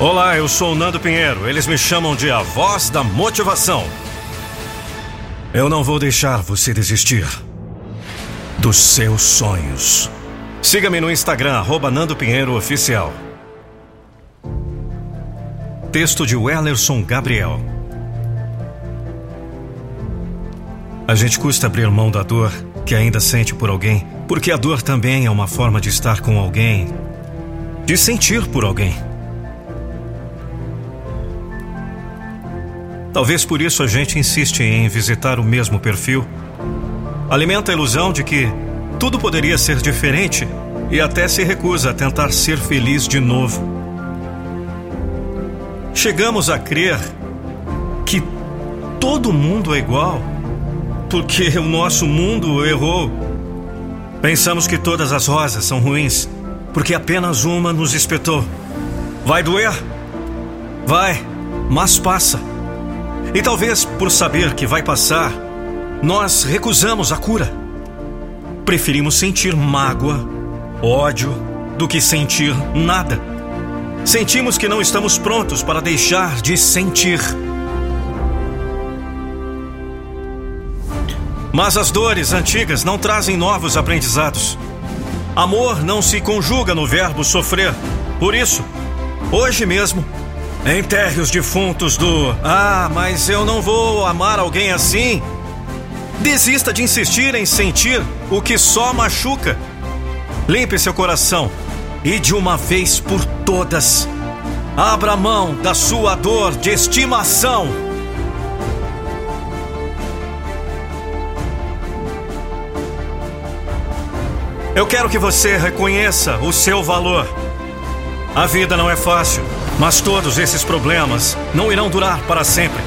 Olá, eu sou o Nando Pinheiro. Eles me chamam de a voz da motivação. Eu não vou deixar você desistir dos seus sonhos. Siga-me no Instagram, arroba Nando Pinheiro Oficial. Texto de Wellerson Gabriel. A gente custa abrir mão da dor que ainda sente por alguém, porque a dor também é uma forma de estar com alguém, de sentir por alguém. Talvez por isso a gente insiste em visitar o mesmo perfil. Alimenta a ilusão de que tudo poderia ser diferente e até se recusa a tentar ser feliz de novo. Chegamos a crer que todo mundo é igual porque o nosso mundo errou. Pensamos que todas as rosas são ruins porque apenas uma nos espetou. Vai doer? Vai, mas passa. E talvez por saber que vai passar, nós recusamos a cura. Preferimos sentir mágoa, ódio, do que sentir nada. Sentimos que não estamos prontos para deixar de sentir. Mas as dores antigas não trazem novos aprendizados. Amor não se conjuga no verbo sofrer. Por isso, hoje mesmo, Enterre os defuntos do Ah, mas eu não vou amar alguém assim. Desista de insistir em sentir o que só machuca. Limpe seu coração e de uma vez por todas, abra mão da sua dor de estimação. Eu quero que você reconheça o seu valor. A vida não é fácil. Mas todos esses problemas não irão durar para sempre.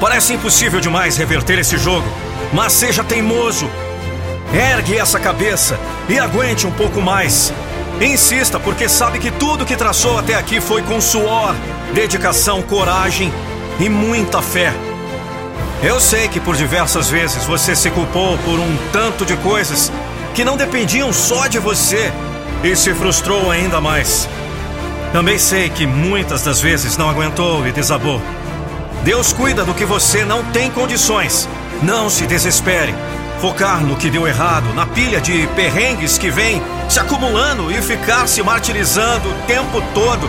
Parece impossível demais reverter esse jogo, mas seja teimoso. Ergue essa cabeça e aguente um pouco mais. Insista, porque sabe que tudo que traçou até aqui foi com suor, dedicação, coragem e muita fé. Eu sei que por diversas vezes você se culpou por um tanto de coisas que não dependiam só de você e se frustrou ainda mais. Também sei que muitas das vezes não aguentou e desabou. Deus cuida do que você não tem condições. Não se desespere. Focar no que deu errado, na pilha de perrengues que vem se acumulando e ficar se martirizando o tempo todo,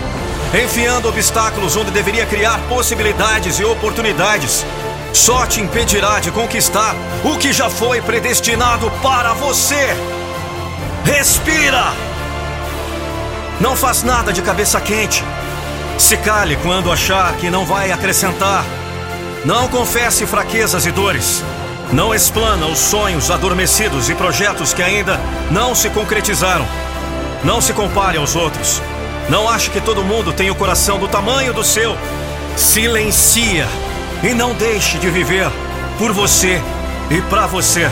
enfiando obstáculos onde deveria criar possibilidades e oportunidades, só te impedirá de conquistar o que já foi predestinado para você. Respira! Não faz nada de cabeça quente. Se cale quando achar que não vai acrescentar. Não confesse fraquezas e dores. Não explana os sonhos adormecidos e projetos que ainda não se concretizaram. Não se compare aos outros. Não ache que todo mundo tem o coração do tamanho do seu. Silencia e não deixe de viver por você e para você.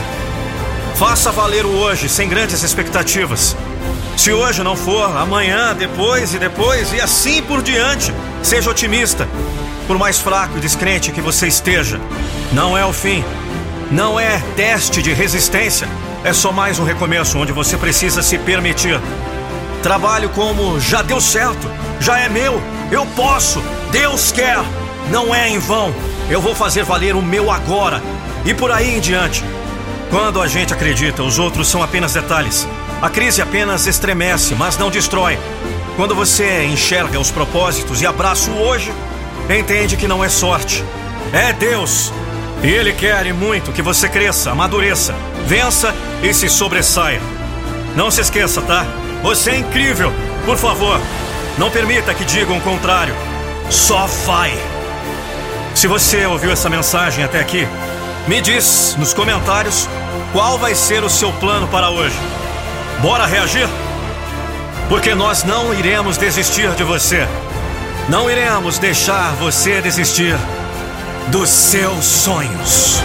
Faça valer o hoje sem grandes expectativas. Se hoje não for, amanhã, depois e depois e assim por diante. Seja otimista. Por mais fraco e descrente que você esteja, não é o fim. Não é teste de resistência. É só mais um recomeço onde você precisa se permitir. Trabalho como já deu certo, já é meu, eu posso, Deus quer. Não é em vão. Eu vou fazer valer o meu agora e por aí em diante. Quando a gente acredita, os outros são apenas detalhes. A crise apenas estremece, mas não destrói. Quando você enxerga os propósitos e abraça o hoje, entende que não é sorte. É Deus. E Ele quer muito que você cresça, amadureça, vença e se sobressaia. Não se esqueça, tá? Você é incrível. Por favor, não permita que digam o contrário. Só vai. Se você ouviu essa mensagem até aqui, me diz nos comentários qual vai ser o seu plano para hoje. Bora reagir? Porque nós não iremos desistir de você. Não iremos deixar você desistir dos seus sonhos.